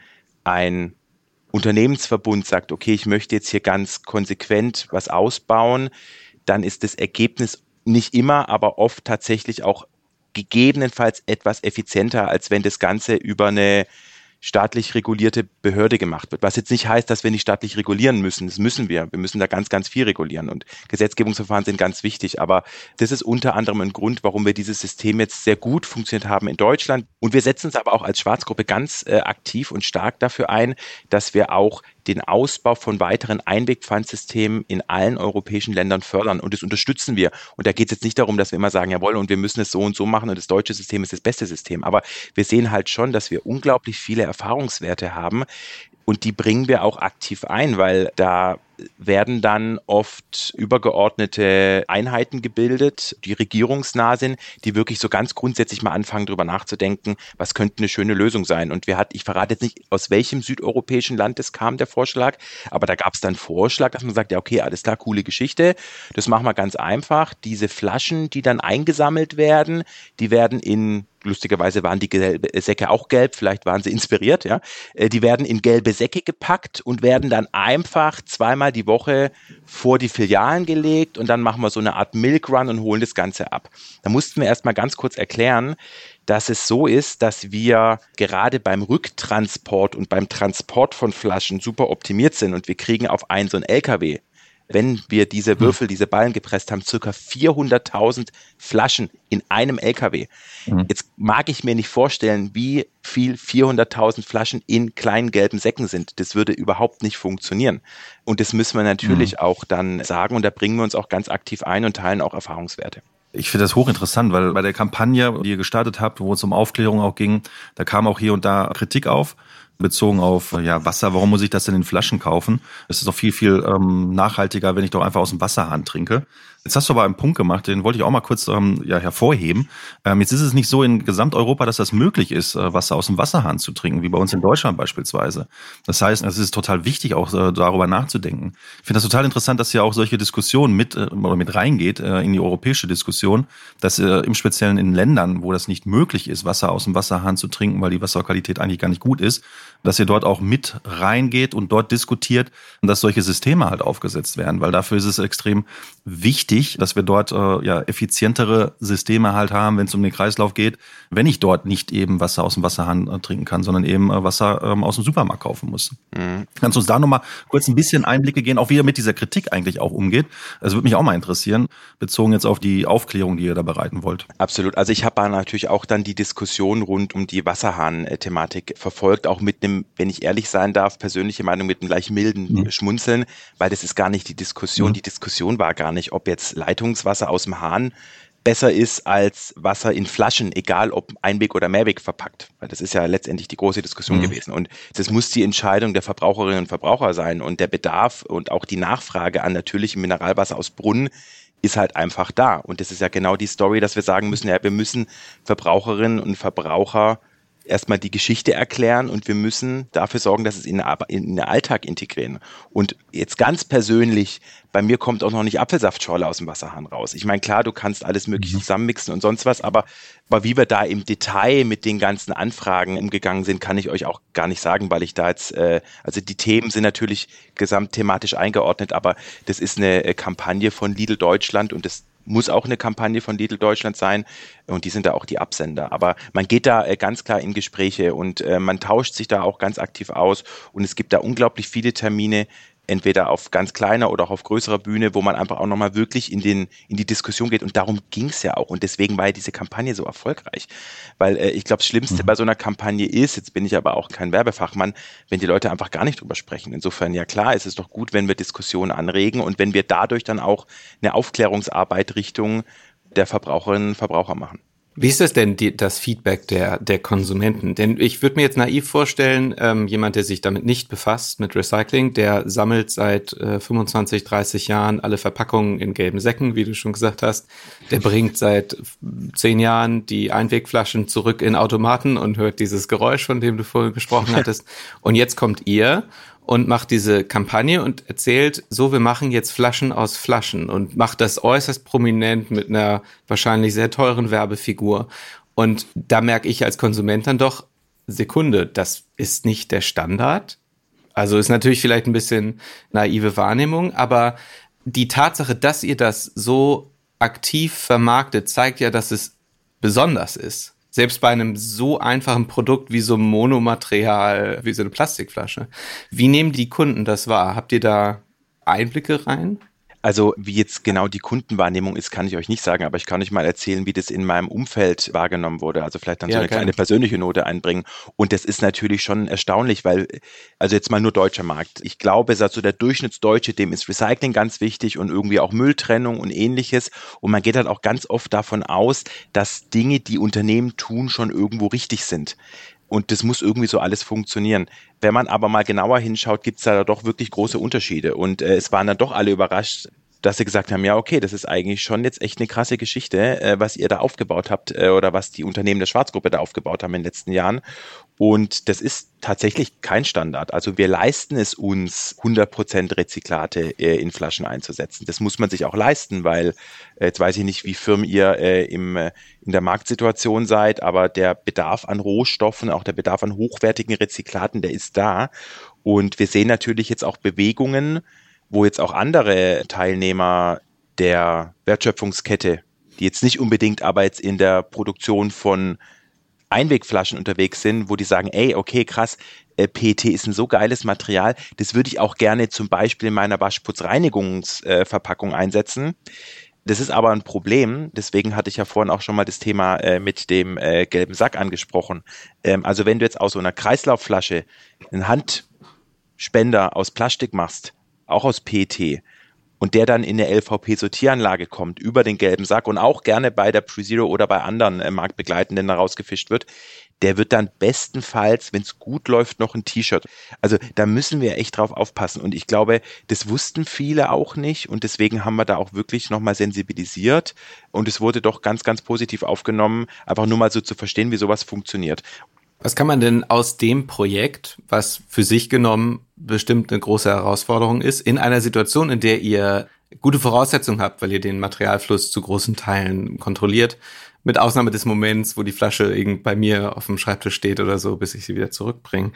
ein Unternehmensverbund sagt, okay, ich möchte jetzt hier ganz konsequent was ausbauen, dann ist das Ergebnis nicht immer, aber oft tatsächlich auch gegebenenfalls etwas effizienter, als wenn das Ganze über eine staatlich regulierte Behörde gemacht wird. Was jetzt nicht heißt, dass wir nicht staatlich regulieren müssen. Das müssen wir. Wir müssen da ganz, ganz viel regulieren und Gesetzgebungsverfahren sind ganz wichtig. Aber das ist unter anderem ein Grund, warum wir dieses System jetzt sehr gut funktioniert haben in Deutschland. Und wir setzen uns aber auch als Schwarzgruppe ganz äh, aktiv und stark dafür ein, dass wir auch den Ausbau von weiteren Einwegpfandsystemen in allen europäischen Ländern fördern. Und das unterstützen wir. Und da geht es jetzt nicht darum, dass wir immer sagen, jawohl, und wir müssen es so und so machen und das deutsche System ist das beste System. Aber wir sehen halt schon, dass wir unglaublich viele Erfahrungswerte haben, und die bringen wir auch aktiv ein, weil da werden dann oft übergeordnete Einheiten gebildet, die regierungsnah sind, die wirklich so ganz grundsätzlich mal anfangen, darüber nachzudenken, was könnte eine schöne Lösung sein. Und wir hat, ich verrate jetzt nicht, aus welchem südeuropäischen Land es kam, der Vorschlag, aber da gab es dann Vorschlag, dass man sagt, ja, okay, alles klar, coole Geschichte. Das machen wir ganz einfach. Diese Flaschen, die dann eingesammelt werden, die werden in lustigerweise waren die Säcke auch gelb, vielleicht waren sie inspiriert, ja. Äh, die werden in gelbe Säcke gepackt und werden dann einfach zweimal die Woche vor die Filialen gelegt und dann machen wir so eine Art Milk Run und holen das Ganze ab. Da mussten wir erstmal ganz kurz erklären, dass es so ist, dass wir gerade beim Rücktransport und beim Transport von Flaschen super optimiert sind und wir kriegen auf einen so einen LKW wenn wir diese hm. Würfel, diese Ballen gepresst haben, circa 400.000 Flaschen in einem LKW. Mhm. Jetzt mag ich mir nicht vorstellen, wie viel 400.000 Flaschen in kleinen gelben Säcken sind. Das würde überhaupt nicht funktionieren. Und das müssen wir natürlich mhm. auch dann sagen und da bringen wir uns auch ganz aktiv ein und teilen auch Erfahrungswerte. Ich finde das hochinteressant, weil bei der Kampagne, die ihr gestartet habt, wo es um Aufklärung auch ging, da kam auch hier und da Kritik auf bezogen auf ja, Wasser, warum muss ich das denn in Flaschen kaufen? Es ist doch viel, viel ähm, nachhaltiger, wenn ich doch einfach aus dem Wasserhahn trinke. Jetzt hast du aber einen Punkt gemacht, den wollte ich auch mal kurz ähm, ja, hervorheben. Ähm, jetzt ist es nicht so in Gesamteuropa, dass das möglich ist, äh, Wasser aus dem Wasserhahn zu trinken, wie bei uns in Deutschland beispielsweise. Das heißt, es ist total wichtig, auch äh, darüber nachzudenken. Ich finde das total interessant, dass ja auch solche Diskussionen mit äh, oder mit reingeht äh, in die europäische Diskussion, dass äh, im Speziellen in Ländern, wo das nicht möglich ist, Wasser aus dem Wasserhahn zu trinken, weil die Wasserqualität eigentlich gar nicht gut ist, dass ihr dort auch mit reingeht und dort diskutiert und dass solche Systeme halt aufgesetzt werden, weil dafür ist es extrem wichtig, dass wir dort äh, ja effizientere Systeme halt haben, wenn es um den Kreislauf geht, wenn ich dort nicht eben Wasser aus dem Wasserhahn äh, trinken kann, sondern eben äh, Wasser ähm, aus dem Supermarkt kaufen muss. Mhm. Kannst du uns da nochmal kurz ein bisschen Einblicke gehen, auch wie ihr mit dieser Kritik eigentlich auch umgeht? Das würde mich auch mal interessieren, bezogen jetzt auf die Aufklärung, die ihr da bereiten wollt. Absolut. Also ich habe natürlich auch dann die Diskussion rund um die Wasserhahn-Thematik verfolgt, auch mit einem, wenn ich ehrlich sein darf, persönliche Meinung mit einem gleich milden mhm. Schmunzeln, weil das ist gar nicht die Diskussion. Mhm. Die Diskussion war gar nicht, ob jetzt Leitungswasser aus dem Hahn besser ist als Wasser in Flaschen, egal ob Einweg oder Mehrweg verpackt. Weil das ist ja letztendlich die große Diskussion mhm. gewesen. Und das muss die Entscheidung der Verbraucherinnen und Verbraucher sein. Und der Bedarf und auch die Nachfrage an natürlichem Mineralwasser aus Brunnen ist halt einfach da. Und das ist ja genau die Story, dass wir sagen müssen, ja, wir müssen Verbraucherinnen und Verbraucher erstmal die Geschichte erklären und wir müssen dafür sorgen, dass es in, in den Alltag integrieren. Und jetzt ganz persönlich, bei mir kommt auch noch nicht Apfelsaftschorle aus dem Wasserhahn raus. Ich meine, klar, du kannst alles mögliche mhm. zusammenmixen und sonst was, aber, aber wie wir da im Detail mit den ganzen Anfragen umgegangen sind, kann ich euch auch gar nicht sagen, weil ich da jetzt, äh, also die Themen sind natürlich gesamtthematisch eingeordnet, aber das ist eine äh, Kampagne von Lidl Deutschland und das muss auch eine Kampagne von Lidl Deutschland sein und die sind da auch die Absender. Aber man geht da äh, ganz klar in Gespräche und äh, man tauscht sich da auch ganz aktiv aus und es gibt da unglaublich viele Termine, entweder auf ganz kleiner oder auch auf größerer Bühne, wo man einfach auch nochmal wirklich in, den, in die Diskussion geht. Und darum ging es ja auch. Und deswegen war ja diese Kampagne so erfolgreich. Weil äh, ich glaube, das Schlimmste mhm. bei so einer Kampagne ist, jetzt bin ich aber auch kein Werbefachmann, wenn die Leute einfach gar nicht drüber sprechen. Insofern, ja klar, ist es doch gut, wenn wir Diskussionen anregen und wenn wir dadurch dann auch eine Aufklärungsarbeit Richtung der Verbraucherinnen und Verbraucher machen. Wie ist das denn, die, das Feedback der, der Konsumenten? Denn ich würde mir jetzt naiv vorstellen, ähm, jemand, der sich damit nicht befasst, mit Recycling, der sammelt seit äh, 25, 30 Jahren alle Verpackungen in gelben Säcken, wie du schon gesagt hast. Der bringt seit zehn Jahren die Einwegflaschen zurück in Automaten und hört dieses Geräusch, von dem du vorhin gesprochen hattest. Und jetzt kommt ihr und macht diese Kampagne und erzählt, so, wir machen jetzt Flaschen aus Flaschen und macht das äußerst prominent mit einer wahrscheinlich sehr teuren Werbefigur. Und da merke ich als Konsument dann doch, Sekunde, das ist nicht der Standard. Also ist natürlich vielleicht ein bisschen naive Wahrnehmung, aber die Tatsache, dass ihr das so aktiv vermarktet, zeigt ja, dass es besonders ist. Selbst bei einem so einfachen Produkt wie so ein Monomaterial, wie so eine Plastikflasche. Wie nehmen die Kunden das wahr? Habt ihr da Einblicke rein? Also wie jetzt genau die Kundenwahrnehmung ist, kann ich euch nicht sagen, aber ich kann euch mal erzählen, wie das in meinem Umfeld wahrgenommen wurde. Also vielleicht dann ja, so eine gerne. kleine persönliche Note einbringen. Und das ist natürlich schon erstaunlich, weil, also jetzt mal nur deutscher Markt. Ich glaube, also der Durchschnittsdeutsche, dem ist Recycling ganz wichtig und irgendwie auch Mülltrennung und ähnliches. Und man geht halt auch ganz oft davon aus, dass Dinge, die Unternehmen tun, schon irgendwo richtig sind. Und das muss irgendwie so alles funktionieren. Wenn man aber mal genauer hinschaut, gibt es da doch wirklich große Unterschiede. Und äh, es waren dann doch alle überrascht, dass sie gesagt haben, ja, okay, das ist eigentlich schon jetzt echt eine krasse Geschichte, äh, was ihr da aufgebaut habt äh, oder was die Unternehmen der Schwarzgruppe da aufgebaut haben in den letzten Jahren. Und das ist tatsächlich kein Standard. Also wir leisten es uns, 100% Rezyklate äh, in Flaschen einzusetzen. Das muss man sich auch leisten, weil äh, jetzt weiß ich nicht, wie firm ihr äh, im, äh, in der Marktsituation seid, aber der Bedarf an Rohstoffen, auch der Bedarf an hochwertigen Rezyklaten, der ist da. Und wir sehen natürlich jetzt auch Bewegungen, wo jetzt auch andere Teilnehmer der Wertschöpfungskette, die jetzt nicht unbedingt aber jetzt in der Produktion von Einwegflaschen unterwegs sind, wo die sagen, ey, okay, krass, äh, PET ist ein so geiles Material, das würde ich auch gerne zum Beispiel in meiner Waschputzreinigungsverpackung einsetzen. Das ist aber ein Problem, deswegen hatte ich ja vorhin auch schon mal das Thema äh, mit dem äh, gelben Sack angesprochen. Ähm, also wenn du jetzt aus so einer Kreislaufflasche einen Handspender aus Plastik machst, auch aus PET, und der dann in eine LVP-Sortieranlage kommt, über den gelben Sack und auch gerne bei der PreZero oder bei anderen äh, Marktbegleitenden da rausgefischt wird, der wird dann bestenfalls, wenn es gut läuft, noch ein T-Shirt. Also da müssen wir echt drauf aufpassen. Und ich glaube, das wussten viele auch nicht. Und deswegen haben wir da auch wirklich nochmal sensibilisiert. Und es wurde doch ganz, ganz positiv aufgenommen, einfach nur mal so zu verstehen, wie sowas funktioniert. Was kann man denn aus dem Projekt, was für sich genommen bestimmt eine große Herausforderung ist, in einer Situation, in der ihr gute Voraussetzungen habt, weil ihr den Materialfluss zu großen Teilen kontrolliert, mit Ausnahme des Moments, wo die Flasche irgend bei mir auf dem Schreibtisch steht oder so, bis ich sie wieder zurückbringe.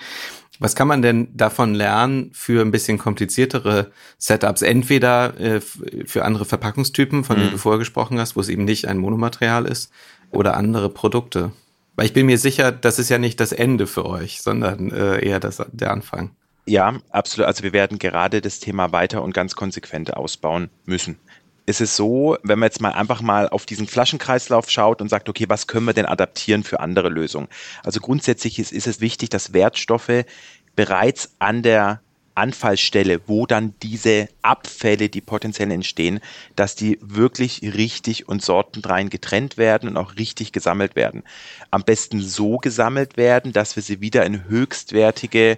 Was kann man denn davon lernen für ein bisschen kompliziertere Setups? Entweder äh, für andere Verpackungstypen, von denen mhm. du vorher gesprochen hast, wo es eben nicht ein Monomaterial ist, oder andere Produkte. Weil ich bin mir sicher, das ist ja nicht das Ende für euch, sondern äh, eher das, der Anfang. Ja, absolut. Also wir werden gerade das Thema weiter und ganz konsequent ausbauen müssen. Es ist so, wenn man jetzt mal einfach mal auf diesen Flaschenkreislauf schaut und sagt, okay, was können wir denn adaptieren für andere Lösungen? Also grundsätzlich ist, ist es wichtig, dass Wertstoffe bereits an der Anfallsstelle, wo dann diese Abfälle, die potenziell entstehen, dass die wirklich richtig und sortenrein getrennt werden und auch richtig gesammelt werden. Am besten so gesammelt werden, dass wir sie wieder in höchstwertige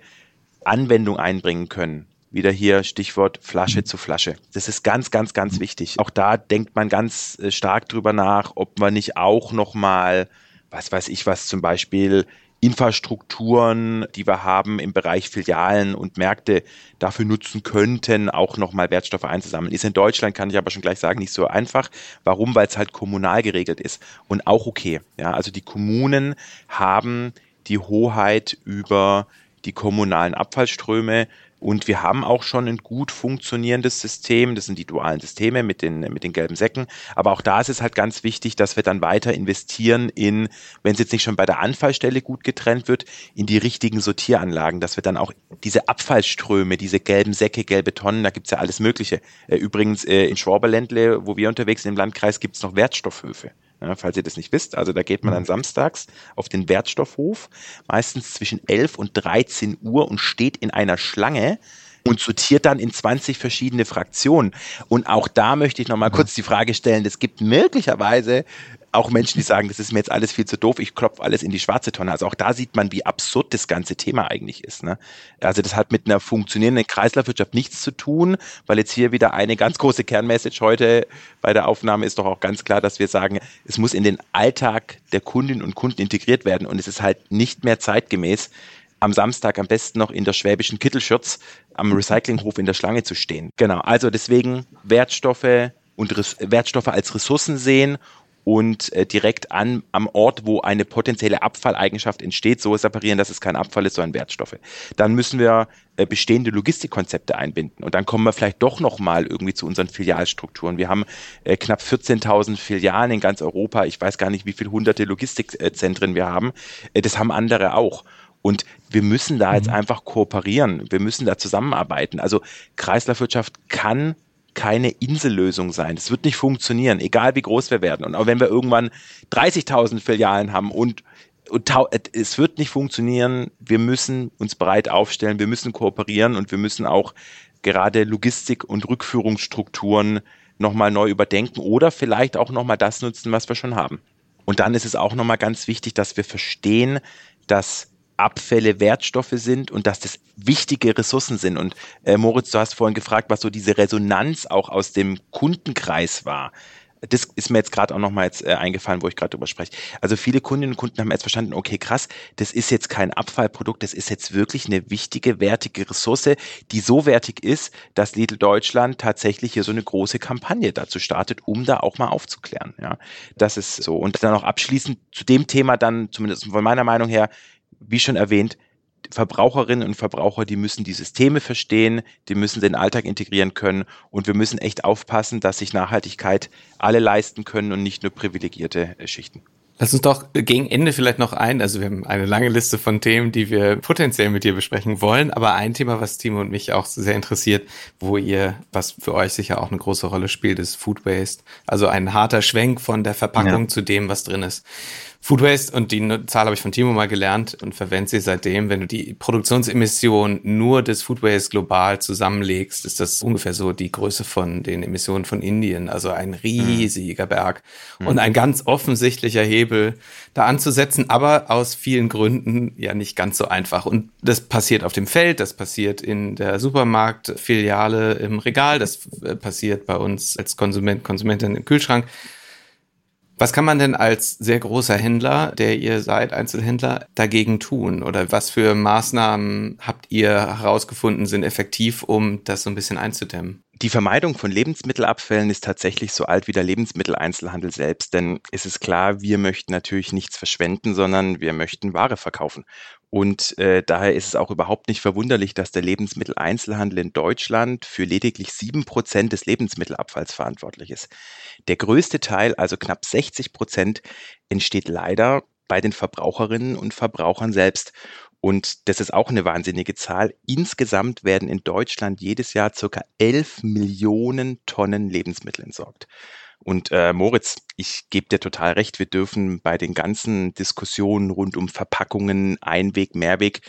Anwendung einbringen können. Wieder hier Stichwort Flasche zu Flasche. Das ist ganz, ganz, ganz wichtig. Auch da denkt man ganz äh, stark drüber nach, ob man nicht auch nochmal, was weiß ich was, zum Beispiel Infrastrukturen, die wir haben im Bereich Filialen und Märkte dafür nutzen könnten, auch nochmal Wertstoffe einzusammeln. Ist in Deutschland, kann ich aber schon gleich sagen, nicht so einfach. Warum? Weil es halt kommunal geregelt ist und auch okay. Ja, also die Kommunen haben die Hoheit über die kommunalen Abfallströme und wir haben auch schon ein gut funktionierendes System. Das sind die dualen Systeme mit den, mit den gelben Säcken. Aber auch da ist es halt ganz wichtig, dass wir dann weiter investieren in, wenn es jetzt nicht schon bei der Anfallstelle gut getrennt wird, in die richtigen Sortieranlagen, dass wir dann auch diese Abfallströme, diese gelben Säcke, gelbe Tonnen, da gibt's ja alles Mögliche. Äh, übrigens äh, in Schwaberländle, wo wir unterwegs sind im Landkreis, gibt's noch Wertstoffhöfe. Ja, falls ihr das nicht wisst, also da geht man dann mhm. samstags auf den Wertstoffhof, meistens zwischen 11 und 13 Uhr und steht in einer Schlange und sortiert dann in 20 verschiedene Fraktionen. Und auch da möchte ich nochmal kurz die Frage stellen, es gibt möglicherweise auch Menschen, die sagen, das ist mir jetzt alles viel zu doof, ich klopfe alles in die schwarze Tonne. Also auch da sieht man, wie absurd das ganze Thema eigentlich ist. Ne? Also das hat mit einer funktionierenden Kreislaufwirtschaft nichts zu tun, weil jetzt hier wieder eine ganz große Kernmessage heute bei der Aufnahme ist doch auch ganz klar, dass wir sagen, es muss in den Alltag der Kundinnen und Kunden integriert werden und es ist halt nicht mehr zeitgemäß, am Samstag am besten noch in der schwäbischen Kittelschürz am Recyclinghof in der Schlange zu stehen. Genau, also deswegen Wertstoffe und Res Wertstoffe als Ressourcen sehen und äh, direkt an, am Ort, wo eine potenzielle Abfalleigenschaft entsteht, so separieren, dass es kein Abfall ist, sondern Wertstoffe. Dann müssen wir äh, bestehende Logistikkonzepte einbinden und dann kommen wir vielleicht doch nochmal irgendwie zu unseren Filialstrukturen. Wir haben äh, knapp 14.000 Filialen in ganz Europa. Ich weiß gar nicht, wie viele hunderte Logistikzentren wir haben. Äh, das haben andere auch. Und wir müssen da jetzt mhm. einfach kooperieren. Wir müssen da zusammenarbeiten. Also Kreislaufwirtschaft kann keine Insellösung sein. Es wird nicht funktionieren, egal wie groß wir werden. Und auch wenn wir irgendwann 30.000 Filialen haben und, und es wird nicht funktionieren. Wir müssen uns bereit aufstellen, wir müssen kooperieren und wir müssen auch gerade Logistik und Rückführungsstrukturen nochmal neu überdenken oder vielleicht auch nochmal das nutzen, was wir schon haben. Und dann ist es auch nochmal ganz wichtig, dass wir verstehen, dass Abfälle Wertstoffe sind und dass das wichtige Ressourcen sind. Und äh, Moritz, du hast vorhin gefragt, was so diese Resonanz auch aus dem Kundenkreis war. Das ist mir jetzt gerade auch nochmal jetzt äh, eingefallen, wo ich gerade drüber spreche. Also viele Kundinnen und Kunden haben jetzt verstanden, okay, krass, das ist jetzt kein Abfallprodukt, das ist jetzt wirklich eine wichtige, wertige Ressource, die so wertig ist, dass Lidl Deutschland tatsächlich hier so eine große Kampagne dazu startet, um da auch mal aufzuklären. Ja, das ist so. Und dann auch abschließend zu dem Thema dann, zumindest von meiner Meinung her, wie schon erwähnt, Verbraucherinnen und Verbraucher, die müssen die Systeme verstehen, die müssen den Alltag integrieren können und wir müssen echt aufpassen, dass sich Nachhaltigkeit alle leisten können und nicht nur privilegierte äh, Schichten. Lass uns doch gegen Ende vielleicht noch ein, also wir haben eine lange Liste von Themen, die wir potenziell mit dir besprechen wollen, aber ein Thema, was Timo und mich auch sehr interessiert, wo ihr, was für euch sicher auch eine große Rolle spielt, ist Food Waste. Also ein harter Schwenk von der Verpackung ja. zu dem, was drin ist. Food Waste, und die Zahl habe ich von Timo mal gelernt und verwende sie seitdem, wenn du die Produktionsemissionen nur des Food Waste global zusammenlegst, ist das ungefähr so die Größe von den Emissionen von Indien, also ein riesiger Berg mhm. und ein ganz offensichtlicher Hebel da anzusetzen, aber aus vielen Gründen ja nicht ganz so einfach. Und das passiert auf dem Feld, das passiert in der Supermarktfiliale im Regal, das äh, passiert bei uns als Konsument, Konsumentin im Kühlschrank. Was kann man denn als sehr großer Händler, der ihr seid, Einzelhändler, dagegen tun? Oder was für Maßnahmen habt ihr herausgefunden, sind effektiv, um das so ein bisschen einzudämmen? Die Vermeidung von Lebensmittelabfällen ist tatsächlich so alt wie der Lebensmitteleinzelhandel selbst, denn es ist klar, wir möchten natürlich nichts verschwenden, sondern wir möchten Ware verkaufen. Und äh, daher ist es auch überhaupt nicht verwunderlich, dass der Lebensmitteleinzelhandel in Deutschland für lediglich sieben Prozent des Lebensmittelabfalls verantwortlich ist. Der größte Teil, also knapp 60 Prozent, entsteht leider bei den Verbraucherinnen und Verbrauchern selbst. Und das ist auch eine wahnsinnige Zahl. Insgesamt werden in Deutschland jedes Jahr circa 11 Millionen Tonnen Lebensmittel entsorgt. Und äh, Moritz, ich gebe dir total recht, wir dürfen bei den ganzen Diskussionen rund um Verpackungen, Einweg, Mehrweg,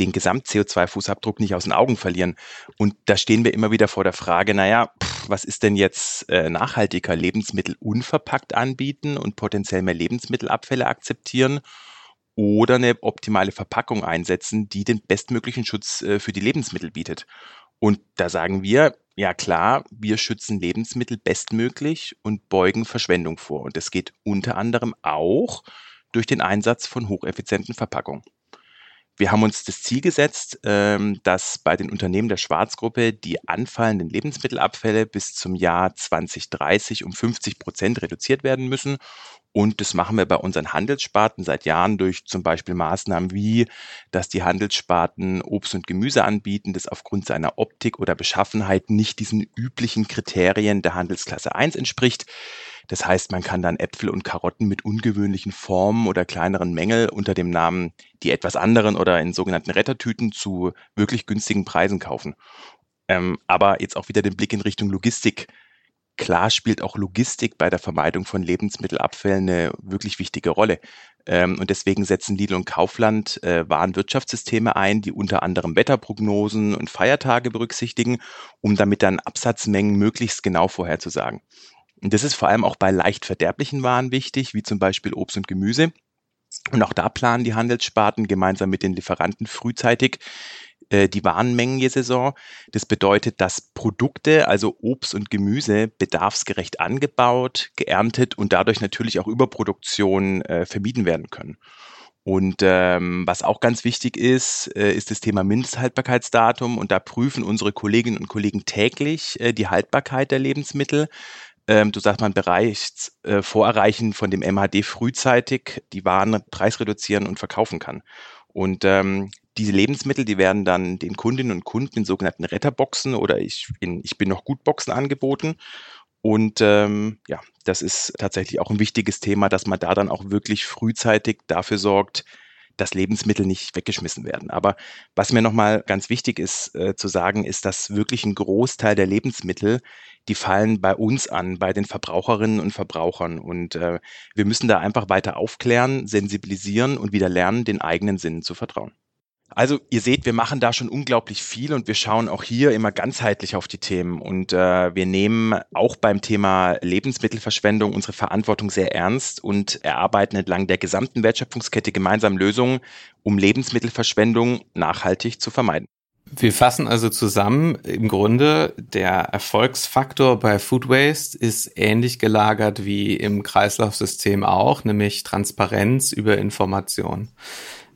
den Gesamt-CO2-Fußabdruck nicht aus den Augen verlieren. Und da stehen wir immer wieder vor der Frage, naja, pff, was ist denn jetzt äh, nachhaltiger? Lebensmittel unverpackt anbieten und potenziell mehr Lebensmittelabfälle akzeptieren oder eine optimale Verpackung einsetzen, die den bestmöglichen Schutz äh, für die Lebensmittel bietet. Und da sagen wir, ja klar, wir schützen Lebensmittel bestmöglich und beugen Verschwendung vor. Und das geht unter anderem auch durch den Einsatz von hocheffizienten Verpackungen. Wir haben uns das Ziel gesetzt, ähm, dass bei den Unternehmen der Schwarzgruppe die anfallenden Lebensmittelabfälle bis zum Jahr 2030 um 50 Prozent reduziert werden müssen und das machen wir bei unseren Handelssparten seit Jahren durch zum Beispiel Maßnahmen wie, dass die Handelssparten Obst und Gemüse anbieten, das aufgrund seiner Optik oder Beschaffenheit nicht diesen üblichen Kriterien der Handelsklasse 1 entspricht. Das heißt, man kann dann Äpfel und Karotten mit ungewöhnlichen Formen oder kleineren Mängel unter dem Namen die etwas anderen oder in sogenannten Rettertüten zu wirklich günstigen Preisen kaufen. Ähm, aber jetzt auch wieder den Blick in Richtung Logistik Klar spielt auch Logistik bei der Vermeidung von Lebensmittelabfällen eine wirklich wichtige Rolle. Ähm, und deswegen setzen Lidl und Kaufland äh, Warenwirtschaftssysteme ein, die unter anderem Wetterprognosen und Feiertage berücksichtigen, um damit dann Absatzmengen möglichst genau vorherzusagen. Und das ist vor allem auch bei leicht verderblichen Waren wichtig, wie zum Beispiel Obst und Gemüse. Und auch da planen die Handelssparten gemeinsam mit den Lieferanten frühzeitig äh, die Warenmengen je Saison. Das bedeutet, dass Produkte, also Obst und Gemüse, bedarfsgerecht angebaut, geerntet und dadurch natürlich auch Überproduktion äh, vermieden werden können. Und ähm, was auch ganz wichtig ist, äh, ist das Thema Mindesthaltbarkeitsdatum. Und da prüfen unsere Kolleginnen und Kollegen täglich äh, die Haltbarkeit der Lebensmittel. Ähm, du sagst, man bereicht äh, Vorerreichen von dem MHD frühzeitig die Waren preisreduzieren und verkaufen kann. Und ähm, diese Lebensmittel, die werden dann den Kundinnen und Kunden in sogenannten Retterboxen oder ich, in, ich bin noch gut Boxen angeboten. Und ähm, ja, das ist tatsächlich auch ein wichtiges Thema, dass man da dann auch wirklich frühzeitig dafür sorgt, dass Lebensmittel nicht weggeschmissen werden. Aber was mir nochmal ganz wichtig ist äh, zu sagen, ist, dass wirklich ein Großteil der Lebensmittel, die fallen bei uns an, bei den Verbraucherinnen und Verbrauchern. Und äh, wir müssen da einfach weiter aufklären, sensibilisieren und wieder lernen, den eigenen Sinnen zu vertrauen. Also ihr seht, wir machen da schon unglaublich viel und wir schauen auch hier immer ganzheitlich auf die Themen. Und äh, wir nehmen auch beim Thema Lebensmittelverschwendung unsere Verantwortung sehr ernst und erarbeiten entlang der gesamten Wertschöpfungskette gemeinsam Lösungen, um Lebensmittelverschwendung nachhaltig zu vermeiden. Wir fassen also zusammen, im Grunde der Erfolgsfaktor bei Food Waste ist ähnlich gelagert wie im Kreislaufsystem auch, nämlich Transparenz über Information.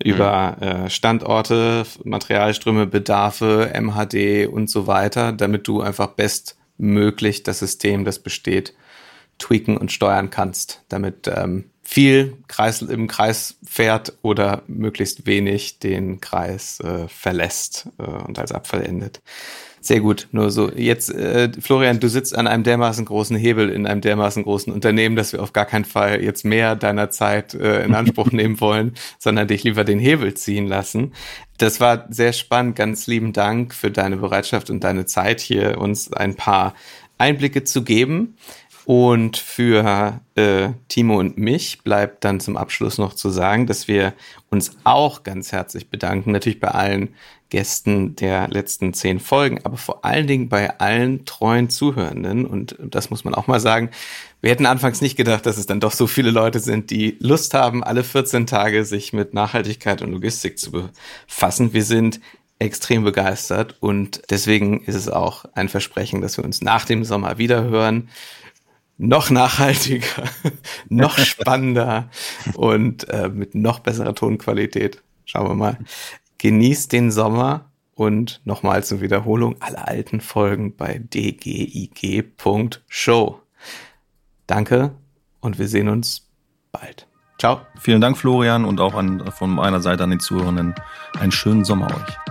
Über äh, Standorte, Materialströme, Bedarfe, MHD und so weiter, damit du einfach bestmöglich das System, das besteht, tweaken und steuern kannst, damit ähm, viel Kreis im Kreis fährt oder möglichst wenig den Kreis äh, verlässt äh, und als Abfall endet. Sehr gut. Nur so, jetzt, äh, Florian, du sitzt an einem dermaßen großen Hebel in einem dermaßen großen Unternehmen, dass wir auf gar keinen Fall jetzt mehr deiner Zeit äh, in Anspruch nehmen wollen, sondern dich lieber den Hebel ziehen lassen. Das war sehr spannend. Ganz lieben Dank für deine Bereitschaft und deine Zeit hier, uns ein paar Einblicke zu geben. Und für äh, Timo und mich bleibt dann zum Abschluss noch zu sagen, dass wir uns auch ganz herzlich bedanken, natürlich bei allen Gästen der letzten zehn Folgen, aber vor allen Dingen bei allen treuen Zuhörenden. Und das muss man auch mal sagen. Wir hätten anfangs nicht gedacht, dass es dann doch so viele Leute sind, die Lust haben, alle 14 Tage sich mit Nachhaltigkeit und Logistik zu befassen. Wir sind extrem begeistert und deswegen ist es auch ein Versprechen, dass wir uns nach dem Sommer wiederhören noch nachhaltiger, noch spannender und äh, mit noch besserer Tonqualität. Schauen wir mal. Genießt den Sommer und nochmal zur Wiederholung alle alten Folgen bei dgig.show. Danke und wir sehen uns bald. Ciao. Vielen Dank, Florian, und auch an, von meiner Seite an den Zuhörenden. Einen schönen Sommer euch.